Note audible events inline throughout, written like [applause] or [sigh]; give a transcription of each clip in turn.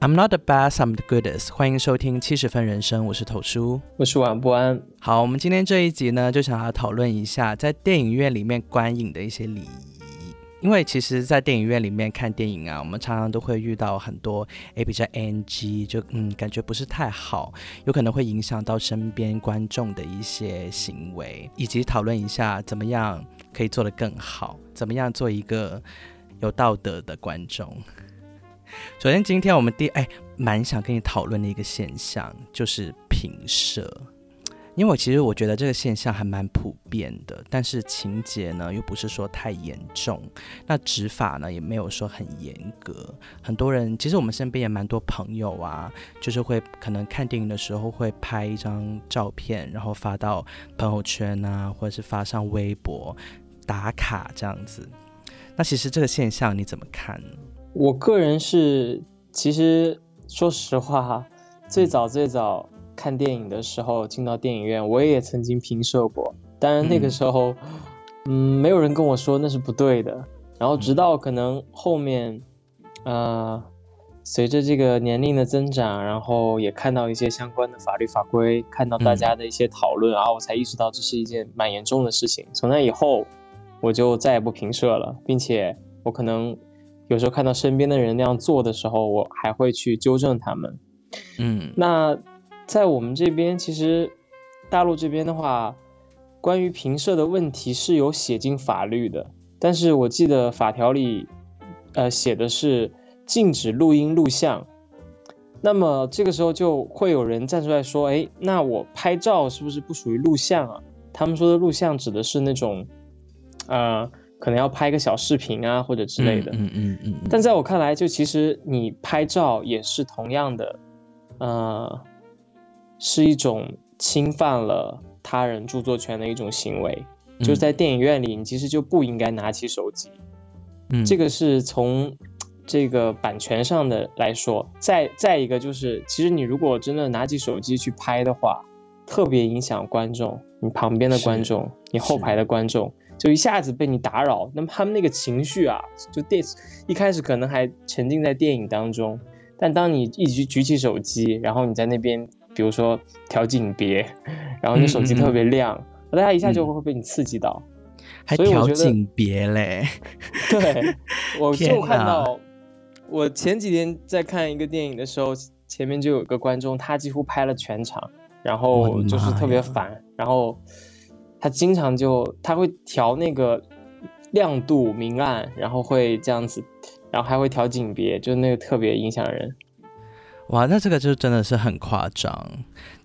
I'm not the best, I'm the goodest。欢迎收听七十分人生，我是头叔，我是晚不安。好，我们今天这一集呢，就想要讨论一下在电影院里面观影的一些礼仪。因为其实，在电影院里面看电影啊，我们常常都会遇到很多诶比较 NG，就嗯感觉不是太好，有可能会影响到身边观众的一些行为，以及讨论一下怎么样可以做得更好，怎么样做一个有道德的观众。首先，今天我们第哎，蛮想跟你讨论的一个现象就是评射，因为其实我觉得这个现象还蛮普遍的，但是情节呢又不是说太严重，那执法呢也没有说很严格。很多人其实我们身边也蛮多朋友啊，就是会可能看电影的时候会拍一张照片，然后发到朋友圈啊，或者是发上微博打卡这样子。那其实这个现象你怎么看呢？我个人是，其实说实话哈，最早最早看电影的时候进到电影院，我也曾经平射过。当然那个时候，嗯，没有人跟我说那是不对的。然后直到可能后面，呃，随着这个年龄的增长，然后也看到一些相关的法律法规，看到大家的一些讨论，然后我才意识到这是一件蛮严重的事情。从那以后，我就再也不平射了，并且我可能。有时候看到身边的人那样做的时候，我还会去纠正他们。嗯，那在我们这边，其实大陆这边的话，关于评射的问题是有写进法律的，但是我记得法条里，呃，写的是禁止录音录像。那么这个时候就会有人站出来说：“哎，那我拍照是不是不属于录像啊？”他们说的录像指的是那种，呃。可能要拍个小视频啊，或者之类的。嗯嗯嗯。但在我看来，就其实你拍照也是同样的，呃，是一种侵犯了他人著作权的一种行为。就是在电影院里，你其实就不应该拿起手机。嗯。这个是从这个版权上的来说。再再一个就是，其实你如果真的拿起手机去拍的话，特别影响观众，你旁边的观众，你后排的观众。就一下子被你打扰，那么他们那个情绪啊，就电一开始可能还沉浸在电影当中，但当你一举举起手机，然后你在那边，比如说调景别，[laughs] 然后你手机特别亮，大家一下就会被你刺激到，还调景别嘞？[laughs] 对，我就看到，我前几天在看一个电影的时候，前面就有个观众，他几乎拍了全场，然后就是特别烦，然后。他经常就他会调那个亮度明暗，然后会这样子，然后还会调景别，就那个特别影响人。哇，那这个就真的是很夸张。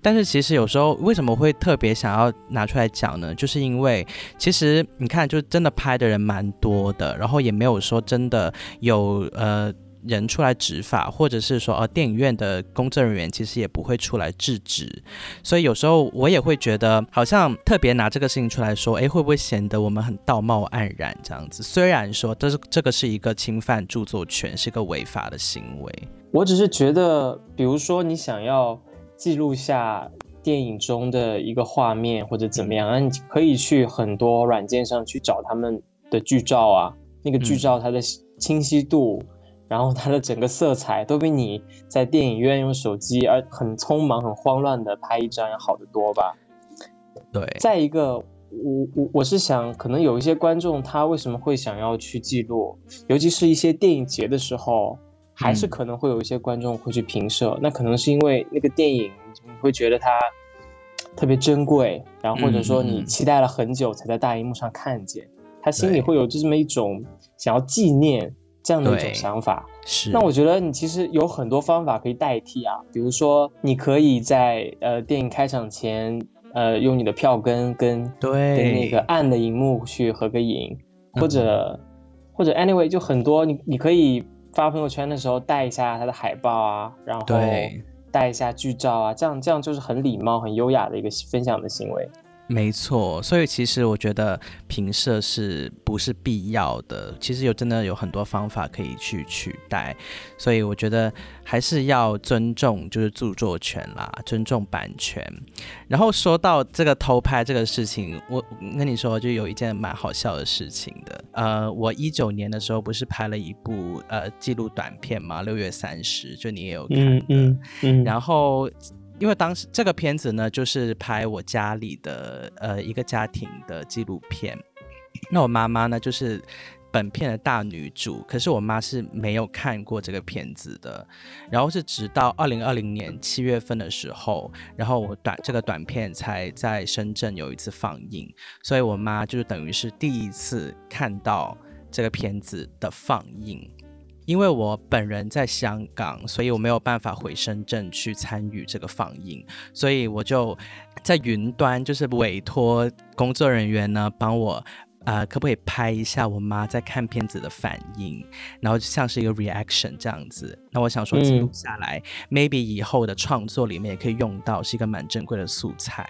但是其实有时候为什么会特别想要拿出来讲呢？就是因为其实你看，就真的拍的人蛮多的，然后也没有说真的有呃。人出来执法，或者是说，呃，电影院的工作人员其实也不会出来制止，所以有时候我也会觉得，好像特别拿这个事情出来说，哎，会不会显得我们很道貌岸然这样子？虽然说，这是这个是一个侵犯著作权，是个违法的行为。我只是觉得，比如说你想要记录下电影中的一个画面或者怎么样，那你可以去很多软件上去找他们的剧照啊，那个剧照它的清晰度。然后它的整个色彩都比你在电影院用手机而很匆忙、很慌乱的拍一张要好得多吧？对。再一个，我我我是想，可能有一些观众他为什么会想要去记录，尤其是一些电影节的时候，还是可能会有一些观众会去评摄。那可能是因为那个电影你会觉得它特别珍贵，然后或者说你期待了很久才在大荧幕上看见，他心里会有这么一种想要纪念。这样的一种想法，是。那我觉得你其实有很多方法可以代替啊，比如说你可以在呃电影开场前，呃用你的票根跟对跟那个暗的荧幕去合个影，或者或者 anyway 就很多你你可以发朋友圈的时候带一下它的海报啊，然后带一下剧照啊，这样这样就是很礼貌很优雅的一个分享的行为。没错，所以其实我觉得平射是不是必要的？其实有真的有很多方法可以去取代，所以我觉得还是要尊重就是著作权啦，尊重版权。然后说到这个偷拍这个事情，我跟你说就有一件蛮好笑的事情的。呃，我一九年的时候不是拍了一部呃记录短片嘛，六月三十，就你也有看的，嗯嗯，然后。因为当时这个片子呢，就是拍我家里的呃一个家庭的纪录片。那我妈妈呢，就是本片的大女主，可是我妈是没有看过这个片子的。然后是直到二零二零年七月份的时候，然后我短这个短片才在深圳有一次放映，所以我妈就是等于是第一次看到这个片子的放映。因为我本人在香港，所以我没有办法回深圳去参与这个放映，所以我就在云端，就是委托工作人员呢帮我，呃，可不可以拍一下我妈在看片子的反应，然后像是一个 reaction 这样子。那我想说记录下来，maybe 以后的创作里面也可以用到，是一个蛮珍贵的素材。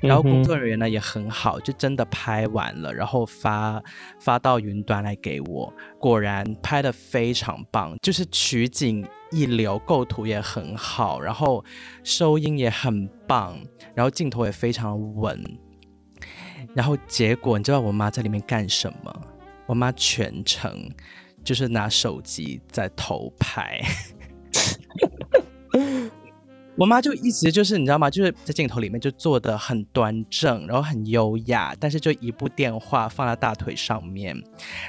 然后工作人员呢也很好，就真的拍完了，然后发发到云端来给我。果然拍的非常棒，就是取景一流，构图也很好，然后收音也很棒，然后镜头也非常稳。然后结果你知道我妈在里面干什么？我妈全程就是拿手机在偷拍。[laughs] 我妈就一直就是你知道吗？就是在镜头里面就坐的很端正，然后很优雅，但是就一部电话放在大腿上面，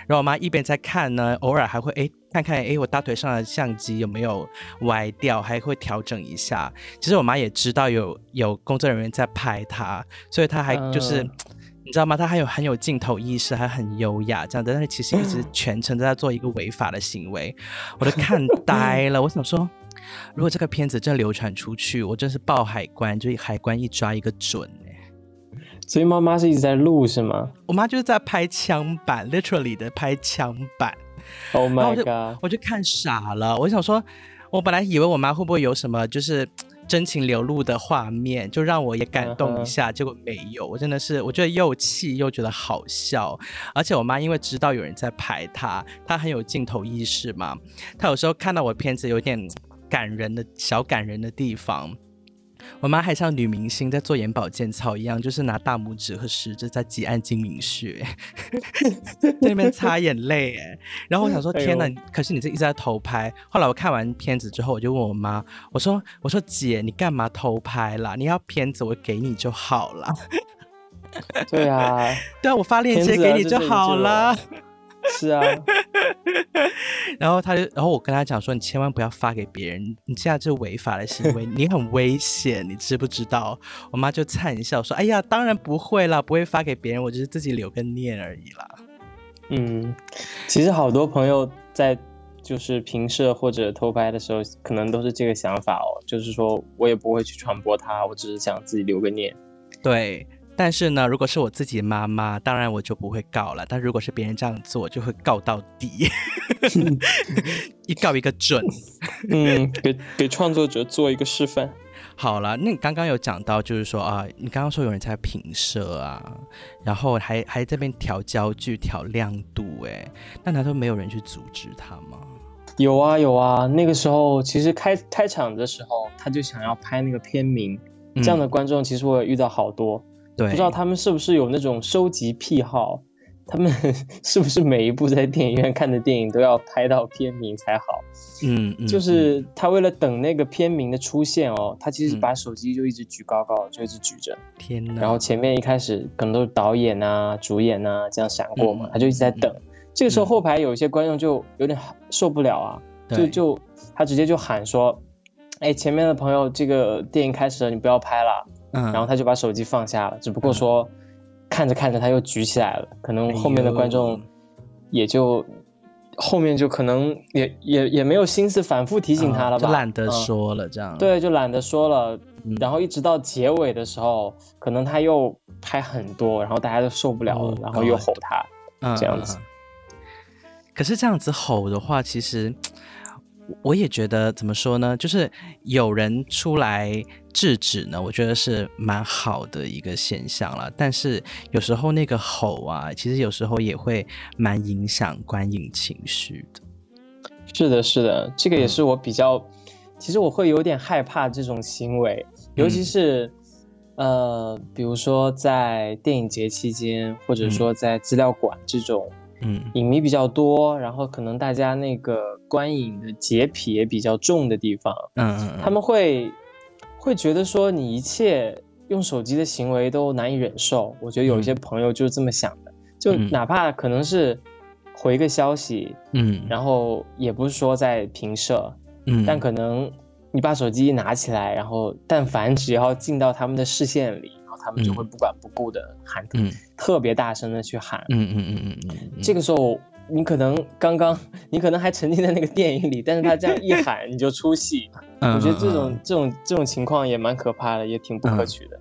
然后我妈一边在看呢，偶尔还会哎看看哎我大腿上的相机有没有歪掉，还会调整一下。其实我妈也知道有有工作人员在拍她，所以她还就是你知道吗？她还有很有镜头意识，还很优雅这样的，但是其实一直 [clears throat] 全程都在做一个违法的行为，我都看呆了。我想说。如果这个片子真流传出去，我真是报海关，就海关一抓一个准哎。所以妈妈是一直在录是吗？我妈就是在拍枪版，literally 的拍枪版。Oh my god！我就看傻了，我想说，我本来以为我妈会不会有什么就是真情流露的画面，就让我也感动一下，结果没有。我真的是，我觉得又气又觉得好笑。而且我妈因为知道有人在拍她，她很有镜头意识嘛，她有时候看到我片子有点。感人的小感人的地方，我妈还像女明星在做眼保健操一样，就是拿大拇指和食指在挤按睛明穴，[laughs] 在那边擦眼泪。哎，然后我想说，[laughs] 天哪！可是你这一直在偷拍。后来我看完片子之后，我就问我妈，我说：“我说姐，你干嘛偷拍啦？你要片子我给你就好了。”对啊，[laughs] 对啊，我发链接给你就好了。是啊，[laughs] 然后他就，然后我跟他讲说，你千万不要发给别人，你这样是违法的行为，你很危险，你知不知道？我妈就灿笑说，哎呀，当然不会啦，不会发给别人，我只是自己留个念而已啦。嗯，其实好多朋友在就是平射或者偷拍的时候，可能都是这个想法哦，就是说我也不会去传播它，我只是想自己留个念。对。但是呢，如果是我自己妈妈，当然我就不会告了。但如果是别人这样做，就会告到底，[laughs] 一告一个准。[laughs] 嗯，给给创作者做一个示范。好了，那你刚刚有讲到，就是说啊，你刚刚说有人在评射啊，然后还还这边调焦距、调亮度，哎，那难道没有人去阻止他吗？有啊有啊，那个时候其实开开场的时候，他就想要拍那个片名，这样的观众其实我也遇到好多。不知道他们是不是有那种收集癖好？他们 [laughs] 是不是每一部在电影院看的电影都要拍到片名才好？嗯，就是他为了等那个片名的出现哦，他其实把手机就一直举高高，就一直举着。天哪！然后前面一开始可能都是导演啊、主演啊这样闪过嘛，他就一直在等。这个时候后排有一些观众就有点受不了啊，就就他直接就喊说：“哎，前面的朋友，这个电影开始了，你不要拍了。”嗯，然后他就把手机放下了，只不过说看着看着他又举起来了，可能后面的观众也就后面就可能也也也没有心思反复提醒他了吧，就懒得说了这样。对，就懒得说了。然后一直到结尾的时候，可能他又拍很多，然后大家都受不了了，然后又吼他这样子。可是这样子吼的话，其实我也觉得怎么说呢，就是有人出来制止呢，我觉得是蛮好的一个现象了。但是有时候那个吼啊，其实有时候也会蛮影响观影情绪的。是的，是的，这个也是我比较，其实我会有点害怕这种行为，尤其是呃，比如说在电影节期间，或者说在资料馆这种。嗯，影迷比较多，然后可能大家那个观影的洁癖也比较重的地方，嗯嗯，他们会会觉得说你一切用手机的行为都难以忍受。我觉得有一些朋友就是这么想的，就哪怕可能是回个消息，嗯，然后也不是说在平射，嗯，但可能你把手机一拿起来，然后但凡只要进到他们的视线里。他们就会不管不顾的喊，特别大声的去喊，嗯嗯嗯嗯嗯。这个时候，你可能刚刚，你可能还沉浸在那个电影里，但是他这样一喊，你就出戏。我觉得这种这种这种情况也蛮可怕的，也挺不可取的。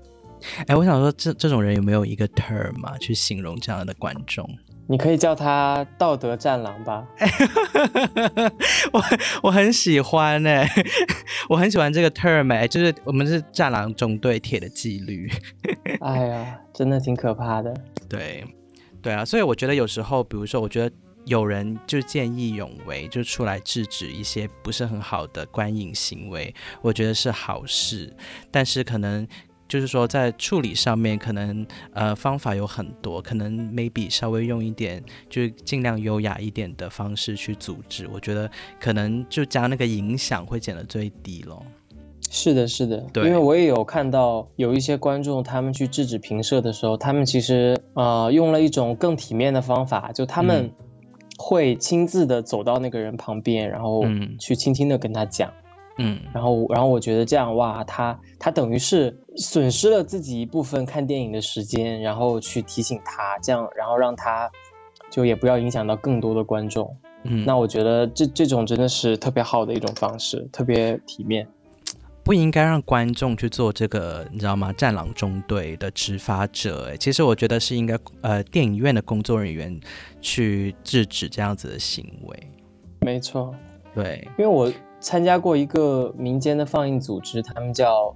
哎，我想说，这这种人有没有一个 term 啊，去形容这样的观众？你可以叫他道德战狼吧，[laughs] 我我很喜欢哎，我很喜欢这个 term 哎，就是我们是战狼中队铁的纪律。[laughs] 哎呀，真的挺可怕的。对，对啊，所以我觉得有时候，比如说，我觉得有人就见义勇为，就出来制止一些不是很好的观影行为，我觉得是好事，但是可能。就是说，在处理上面，可能呃方法有很多，可能 maybe 稍微用一点，就是尽量优雅一点的方式去组织，我觉得可能就将那个影响会减得最低咯。是的，是的，对，因为我也有看到有一些观众，他们去制止评射的时候，他们其实呃用了一种更体面的方法，就他们会亲自的走到那个人旁边，然后去轻轻的跟他讲。嗯，然后然后我觉得这样哇，他他等于是损失了自己一部分看电影的时间，然后去提醒他，这样然后让他就也不要影响到更多的观众。嗯，那我觉得这这种真的是特别好的一种方式，特别体面。不应该让观众去做这个，你知道吗？战狼中队的执法者，其实我觉得是应该呃电影院的工作人员去制止这样子的行为。没错，对，因为我。参加过一个民间的放映组织，他们叫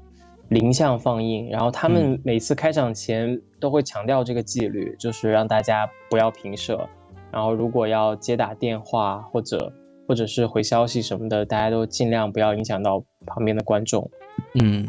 零像放映，然后他们每次开场前都会强调这个纪律，就是让大家不要平射，然后如果要接打电话或者或者是回消息什么的，大家都尽量不要影响到旁边的观众。嗯，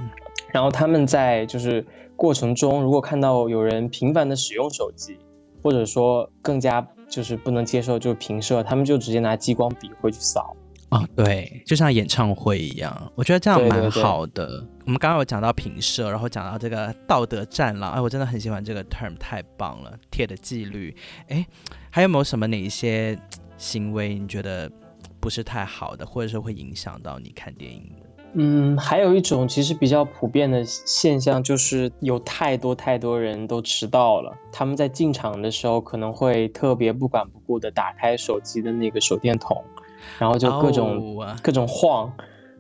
然后他们在就是过程中，如果看到有人频繁的使用手机，或者说更加就是不能接受就是平射，他们就直接拿激光笔会去扫。啊，对，就像演唱会一样，我觉得这样蛮好的。我们刚刚有讲到平社，然后讲到这个道德战狼，哎，我真的很喜欢这个 term，太棒了，铁的纪律。哎，还有没有什么哪一些行为你觉得不是太好的，或者说会影响到你看电影的？嗯，还有一种其实比较普遍的现象，就是有太多太多人都迟到了，他们在进场的时候可能会特别不管不顾的打开手机的那个手电筒。然后就各种各种晃，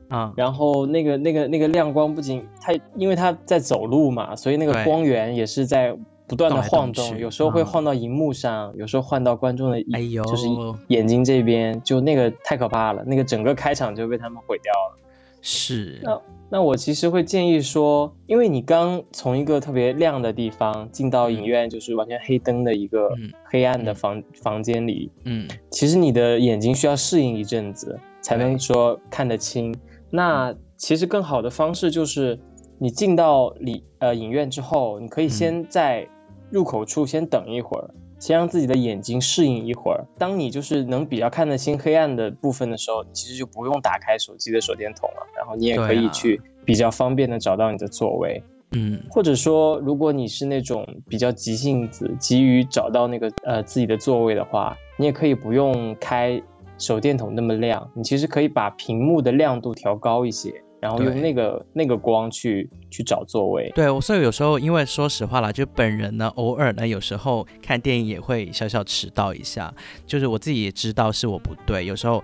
啊，然后那个那个那个亮光不仅它，因为它在走路嘛，所以那个光源也是在不断的晃动，有时候会晃到荧幕上，有时候晃到观众的，哎呦，就是眼睛这边，就那个太可怕了，那个整个开场就被他们毁掉了。是。那那我其实会建议说，因为你刚从一个特别亮的地方进到影院，就是完全黑灯的一个黑暗的房房间里，嗯，其实你的眼睛需要适应一阵子才能说看得清。那其实更好的方式就是，你进到里呃影院之后，你可以先在入口处先等一会儿。先让自己的眼睛适应一会儿。当你就是能比较看得清黑暗的部分的时候，其实就不用打开手机的手电筒了。然后你也可以去比较方便的找到你的座位。嗯，或者说，如果你是那种比较急性子、急于找到那个呃自己的座位的话，你也可以不用开手电筒那么亮，你其实可以把屏幕的亮度调高一些。然后用那个那个光去去找座位。对，我所以有时候，因为说实话啦，就本人呢，偶尔呢，有时候看电影也会小小迟到一下。就是我自己也知道是我不对。有时候，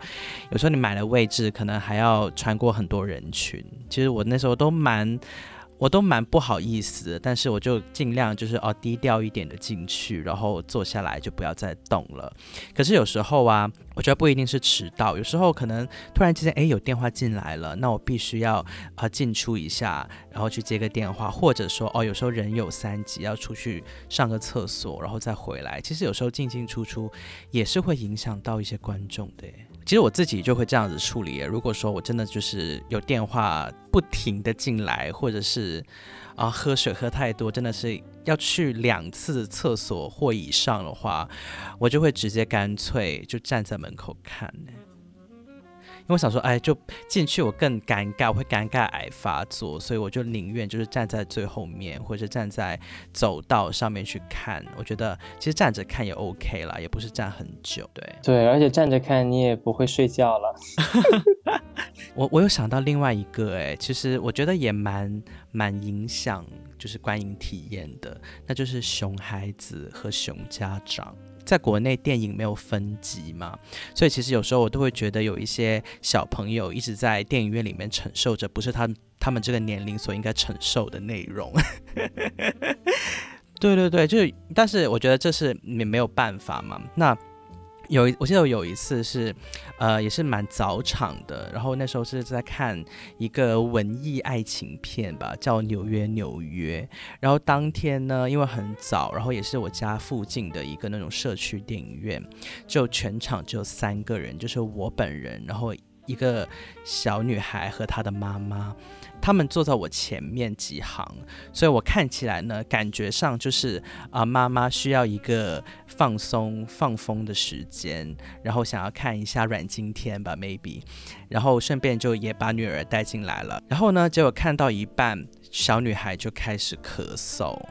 有时候你买了位置，可能还要穿过很多人群。其实我那时候都蛮我都蛮不好意思，但是我就尽量就是哦低调一点的进去，然后坐下来就不要再动了。可是有时候啊，我觉得不一定是迟到，有时候可能突然之间哎有电话进来了，那我必须要啊进出一下，然后去接个电话，或者说哦有时候人有三急要出去上个厕所，然后再回来。其实有时候进进出出也是会影响到一些观众的。其实我自己就会这样子处理。如果说我真的就是有电话不停的进来，或者是啊喝水喝太多，真的是要去两次厕所或以上的话，我就会直接干脆就站在门口看。我想说，哎，就进去我更尴尬，我会尴尬癌发作，所以我就宁愿就是站在最后面，或者站在走道上面去看。我觉得其实站着看也 OK 啦，也不是站很久。对对，而且站着看你也不会睡觉了。[laughs] 我我有想到另外一个，哎，其实我觉得也蛮蛮影响就是观影体验的，那就是熊孩子和熊家长。在国内电影没有分级嘛，所以其实有时候我都会觉得有一些小朋友一直在电影院里面承受着不是他他们这个年龄所应该承受的内容。[laughs] 对对对，就是，但是我觉得这是你没有办法嘛。那。有，我记得有一次是，呃，也是蛮早场的，然后那时候是在看一个文艺爱情片吧，叫《纽约纽约》。然后当天呢，因为很早，然后也是我家附近的一个那种社区电影院，就全场只有三个人，就是我本人，然后一个小女孩和她的妈妈。他们坐在我前面几行，所以我看起来呢，感觉上就是啊，妈妈需要一个放松放风的时间，然后想要看一下阮经天吧，maybe，然后顺便就也把女儿带进来了。然后呢，结果看到一半，小女孩就开始咳嗽，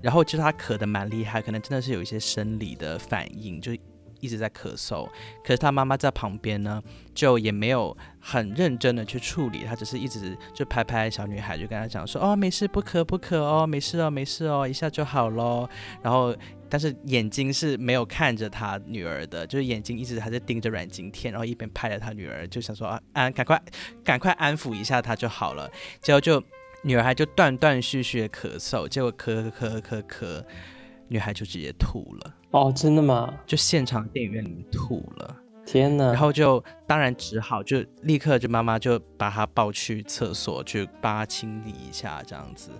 然后就是她咳得蛮厉害，可能真的是有一些生理的反应，就。一直在咳嗽，可是他妈妈在旁边呢，就也没有很认真的去处理，他只是一直就拍拍小女孩，就跟她讲说，哦，没事，不咳不咳哦，没事哦，没事哦，一下就好喽。然后，但是眼睛是没有看着他女儿的，就是眼睛一直还在盯着阮经天，然后一边拍着他女儿，就想说啊，安，赶快，赶快安抚一下他就好了。结果就女儿还就断断续续的咳嗽，结果咳咳咳咳咳，女孩就直接吐了。哦，真的吗？就现场电影院里面吐了，天呐！然后就当然只好就立刻就妈妈就把他抱去厕所去帮他清理一下这样子。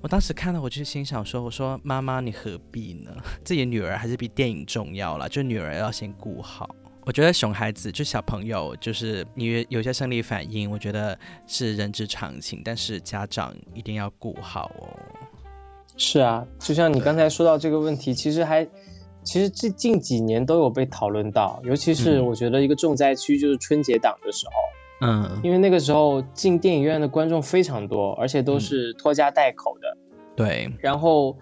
我当时看到我就心想说，我说妈妈你何必呢？[laughs] 自己女儿还是比电影重要了，就女儿要先顾好。我觉得熊孩子就小朋友就是你有些生理反应，我觉得是人之常情，但是家长一定要顾好哦。是啊，就像你刚才说到这个问题，其实还，其实这近几年都有被讨论到，尤其是我觉得一个重灾区就是春节档的时候，嗯，因为那个时候进电影院的观众非常多，而且都是拖家带口的，对，然后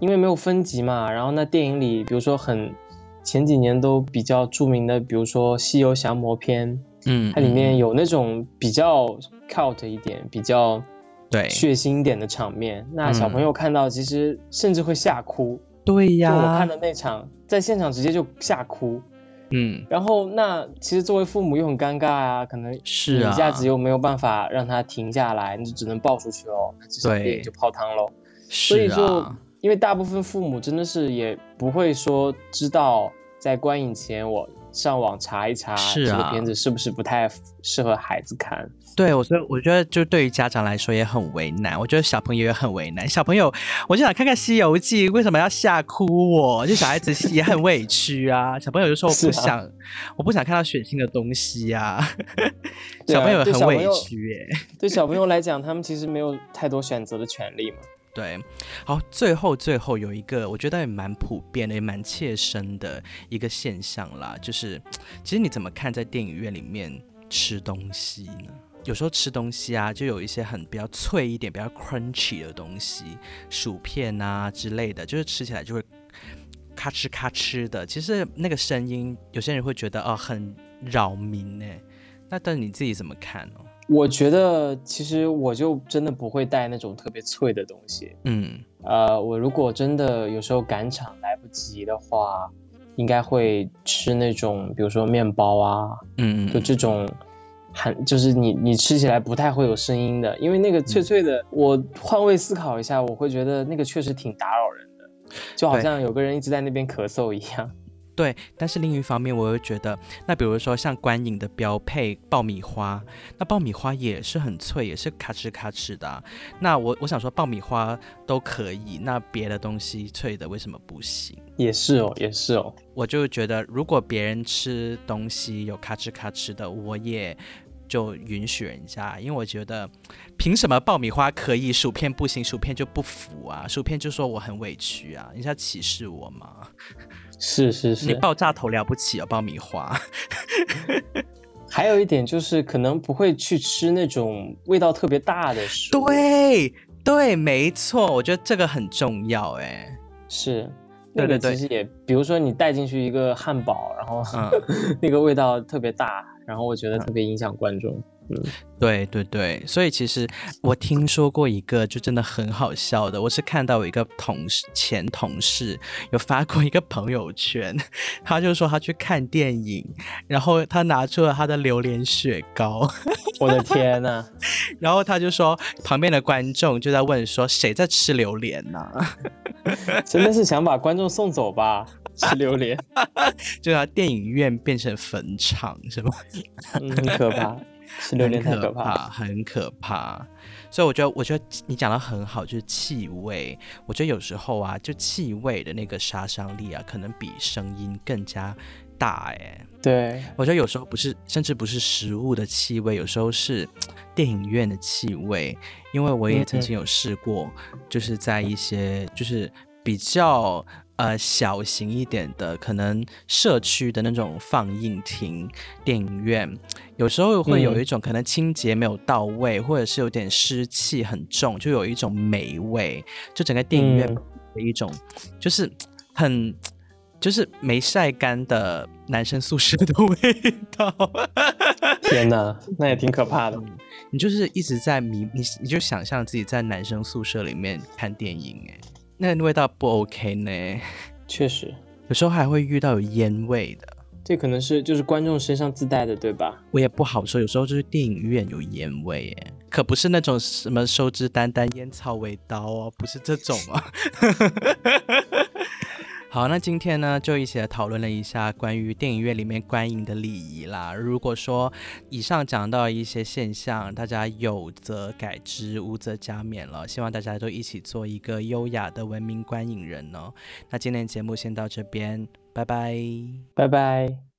因为没有分级嘛，然后那电影里，比如说很前几年都比较著名的，比如说《西游降魔篇》，嗯，它里面有那种比较 cult 一点，比较。对，血腥一点的场面，那小朋友看到其实甚至会吓哭。对呀，就我看的那场，在现场直接就吓哭。嗯，然后那其实作为父母又很尴尬啊，可能是一下子又没有办法让他停下来，你就只能抱出去喽，这场电影就泡汤喽。所以就因为大部分父母真的是也不会说知道在观影前我。上网查一查这个片子是不是不太适合孩子看？对，我觉得我觉得就对于家长来说也很为难，我觉得小朋友也很为难。小朋友，我就想看看《西游记》，为什么要吓哭我？就小孩子也很委屈啊。小朋友就说我不想，我不想看到血腥的东西啊。小朋友很委屈耶。对小朋友来讲，他们其实没有太多选择的权利嘛。对，好，最后最后有一个我觉得也蛮普遍的，也蛮切身的一个现象啦，就是其实你怎么看在电影院里面吃东西呢？有时候吃东西啊，就有一些很比较脆一点、比较 crunchy 的东西，薯片啊之类的，就是吃起来就会咔哧咔哧的。其实那个声音，有些人会觉得哦很扰民呢。那但你自己怎么看呢？我觉得其实我就真的不会带那种特别脆的东西。嗯，呃，我如果真的有时候赶场来不及的话，应该会吃那种，比如说面包啊，嗯，就这种很就是你你吃起来不太会有声音的，因为那个脆脆的，我换位思考一下，我会觉得那个确实挺打扰人的，就好像有个人一直在那边咳嗽一样。对，但是另一方面，我又觉得，那比如说像观影的标配爆米花，那爆米花也是很脆，也是咔哧咔哧的。那我我想说，爆米花都可以，那别的东西脆的为什么不行？也是哦，也是哦。我就觉得，如果别人吃东西有咔哧咔哧的，我也就允许人家，因为我觉得，凭什么爆米花可以，薯片不行，薯片就不服啊？薯片就说我很委屈啊，你是要歧视我吗？是是是，你爆炸头了不起啊！爆米花。[laughs] 还有一点就是，可能不会去吃那种味道特别大的食物。对对，没错，我觉得这个很重要。哎，是那个其实也，比如说你带进去一个汉堡，然后 [laughs] 那个味道特别大，然后我觉得特别影响观众。对对对，所以其实我听说过一个就真的很好笑的，我是看到有一个同事前同事有发过一个朋友圈，他就说他去看电影，然后他拿出了他的榴莲雪糕，[laughs] 我的天呐，然后他就说旁边的观众就在问说谁在吃榴莲呢？[laughs] 真的是想把观众送走吧？吃榴莲，[laughs] 就把电影院变成坟场是吗？很可怕。吃榴莲太可怕，很可怕。所以我觉得，我觉得你讲的很好，就是气味。我觉得有时候啊，就气味的那个杀伤力啊，可能比声音更加大。哎，对我觉得有时候不是，甚至不是食物的气味，有时候是电影院的气味。因为我也曾经有试过，就是在一些就是比较。呃，小型一点的，可能社区的那种放映厅、电影院，有时候会有一种可能清洁没有到位，或者是有点湿气很重，就有一种霉味，就整个电影院的一种，就是很就是没晒干的男生宿舍的 [laughs] 味道。天哪，那也挺可怕的。你就是一直在迷你，你就想象自己在男生宿舍里面看电影，哎。那味道不 OK 呢？确实，有时候还会遇到有烟味的，这可能是就是观众身上自带的，对吧？我也不好说，有时候就是电影院有烟味，哎，可不是那种什么收支单单烟草味道哦，不是这种啊。好，那今天呢，就一起来讨论了一下关于电影院里面观影的礼仪啦。如果说以上讲到一些现象，大家有则改之，无则加勉了。希望大家都一起做一个优雅的文明观影人哦。那今天节目先到这边，拜拜，拜拜。